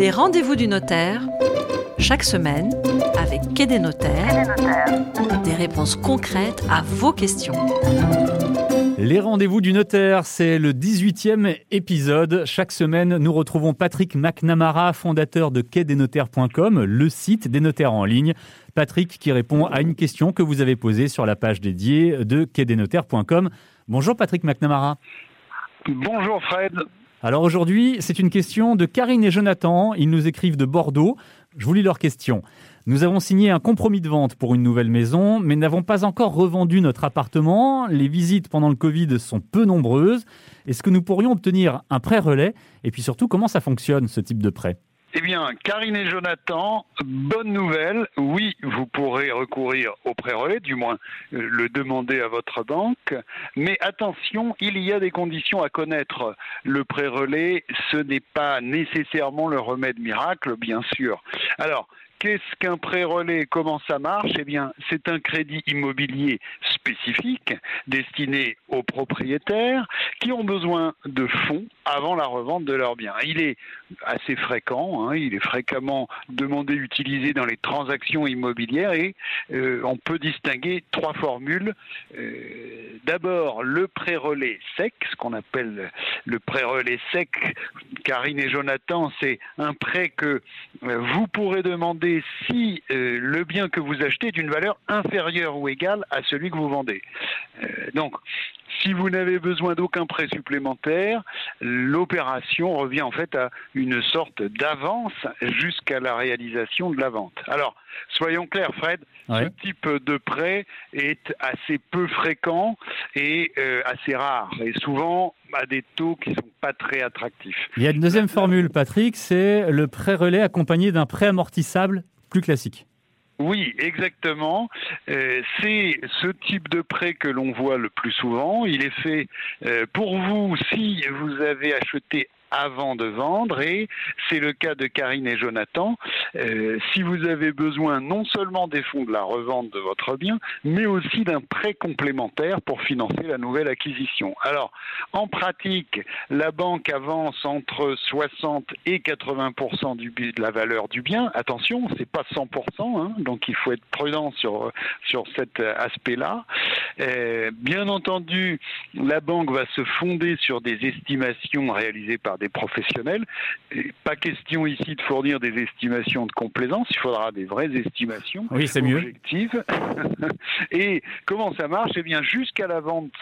Les rendez-vous du notaire, chaque semaine, avec Quai des notaires, des réponses concrètes à vos questions. Les rendez-vous du notaire, c'est le 18e épisode. Chaque semaine, nous retrouvons Patrick McNamara, fondateur de quai-des-notaires.com, le site des notaires en ligne. Patrick qui répond à une question que vous avez posée sur la page dédiée de quai-des-notaires.com. Bonjour Patrick McNamara. Bonjour Fred. Alors aujourd'hui, c'est une question de Karine et Jonathan. Ils nous écrivent de Bordeaux. Je vous lis leur question. Nous avons signé un compromis de vente pour une nouvelle maison, mais n'avons pas encore revendu notre appartement. Les visites pendant le Covid sont peu nombreuses. Est-ce que nous pourrions obtenir un prêt relais Et puis surtout, comment ça fonctionne ce type de prêt? Eh bien, Karine et Jonathan, bonne nouvelle. Oui, vous pourrez recourir au prêt relais, du moins euh, le demander à votre banque. Mais attention, il y a des conditions à connaître. Le prêt relais, ce n'est pas nécessairement le remède miracle, bien sûr. Alors, Qu'est-ce qu'un prêt relais Comment ça marche? Eh bien, c'est un crédit immobilier spécifique destiné aux propriétaires qui ont besoin de fonds avant la revente de leurs biens. Il est assez fréquent, hein, il est fréquemment demandé, utilisé dans les transactions immobilières et euh, on peut distinguer trois formules. Euh, d'abord, le prêt relais sec, ce qu'on appelle le prêt relais sec. Karine et Jonathan, c'est un prêt que euh, vous pourrez demander si euh, le bien que vous achetez est d'une valeur inférieure ou égale à celui que vous vendez. Euh, donc, si vous n'avez besoin d'aucun prêt supplémentaire, l'opération revient en fait à une sorte d'avance jusqu'à la réalisation de la vente. Alors, soyons clairs, Fred, ce type de prêt est assez peu fréquent et euh, assez rare, et souvent à des taux qui ne sont pas très attractifs. Il y a une deuxième formule, Patrick, c'est le prêt relais accompagné d'un prêt amortissable plus classique. Oui, exactement. Euh, c'est ce type de prêt que l'on voit le plus souvent. Il est fait euh, pour vous si vous avez acheté avant de vendre et c'est le cas de Karine et Jonathan. Euh, si vous avez besoin non seulement des fonds de la revente de votre bien, mais aussi d'un prêt complémentaire pour financer la nouvelle acquisition. Alors, en pratique, la banque avance entre 60 et 80 du, de la valeur du bien. Attention, c'est pas 100 hein, donc il faut être prudent sur sur cet aspect-là. Euh, bien entendu, la banque va se fonder sur des estimations réalisées par des professionnels. pas question ici de fournir des estimations de complaisance, il faudra des vraies estimations oui, c'est objectives. Et comment ça marche? Eh bien, jusqu'à la vente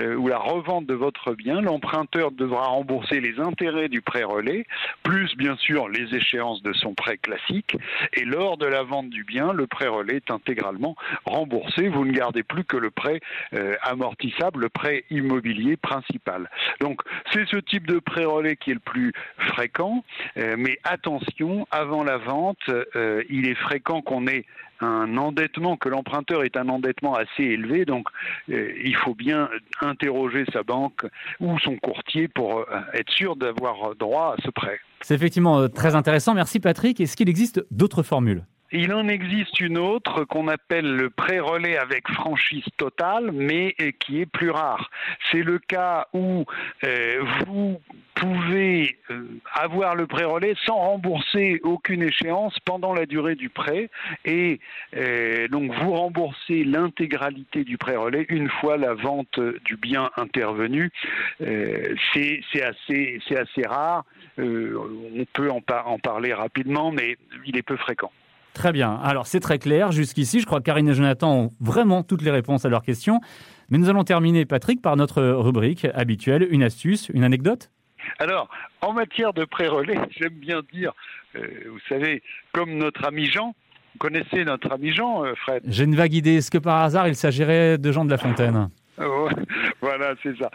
euh, ou la revente de votre bien, l'emprunteur devra rembourser les intérêts du prêt relais, plus bien sûr les échéances de son prêt classique. Et lors de la vente du bien, le prêt relais est intégralement remboursé. Vous ne gardez plus que le prêt euh, amortissable, le prêt immobilier principal. Donc, c'est ce type de prêt relais qui est le plus fréquent. Euh, mais attention, avant la vente, euh, il est fréquent qu'on ait un endettement, que l'emprunteur ait un endettement assez élevé. Donc, euh, il faut bien interroger sa banque ou son courtier pour être sûr d'avoir droit à ce prêt. C'est effectivement très intéressant. Merci Patrick. Est-ce qu'il existe d'autres formules? Il en existe une autre qu'on appelle le pré-relais avec franchise totale, mais qui est plus rare. C'est le cas où euh, vous pouvez euh, avoir le pré-relais sans rembourser aucune échéance pendant la durée du prêt et euh, donc vous remboursez l'intégralité du pré-relais une fois la vente du bien intervenue. c'est assez, rare. on peut en parler rapidement, mais il est peu fréquent. Très bien. Alors, c'est très clair jusqu'ici. Je crois que Karine et Jonathan ont vraiment toutes les réponses à leurs questions. Mais nous allons terminer, Patrick, par notre rubrique habituelle, une astuce, une anecdote? Alors, en matière de pré-relais, j'aime bien dire, euh, vous savez, comme notre ami Jean, vous connaissez notre ami Jean, euh, Fred? J'ai une vague idée. Est-ce que par hasard, il s'agirait de Jean de La Fontaine? voilà, c'est ça.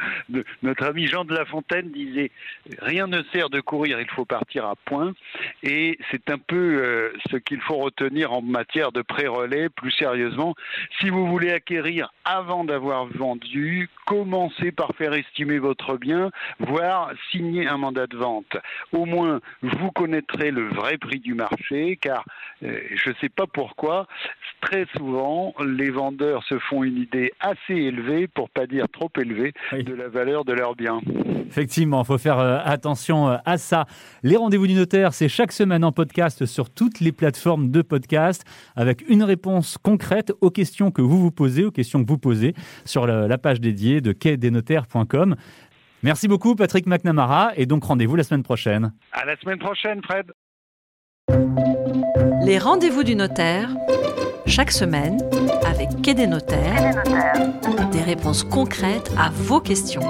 notre ami Jean de La Fontaine disait rien ne sert de courir, il faut partir à point. Et c'est un peu euh, ce qu'il faut retenir en matière de pré-relais. Plus sérieusement, si vous voulez acquérir avant d'avoir vendu, commencez par faire estimer votre bien, voire signer un mandat de vente. Au moins, vous connaîtrez le vrai prix du marché, car euh, je ne sais pas pourquoi, très souvent, les vendeurs se font une idée assez élevée pour pas dire trop élevé, de la valeur de leurs biens. Effectivement, il faut faire euh, attention euh, à ça. Les rendez-vous du notaire, c'est chaque semaine en podcast sur toutes les plateformes de podcast avec une réponse concrète aux questions que vous vous posez, aux questions que vous posez sur la page dédiée de quai-des-notaires.com. Merci beaucoup Patrick McNamara et donc rendez-vous la semaine prochaine. À la semaine prochaine Fred. Les rendez-vous du notaire, chaque semaine avec Quai des notaires, des réponses concrètes à vos questions.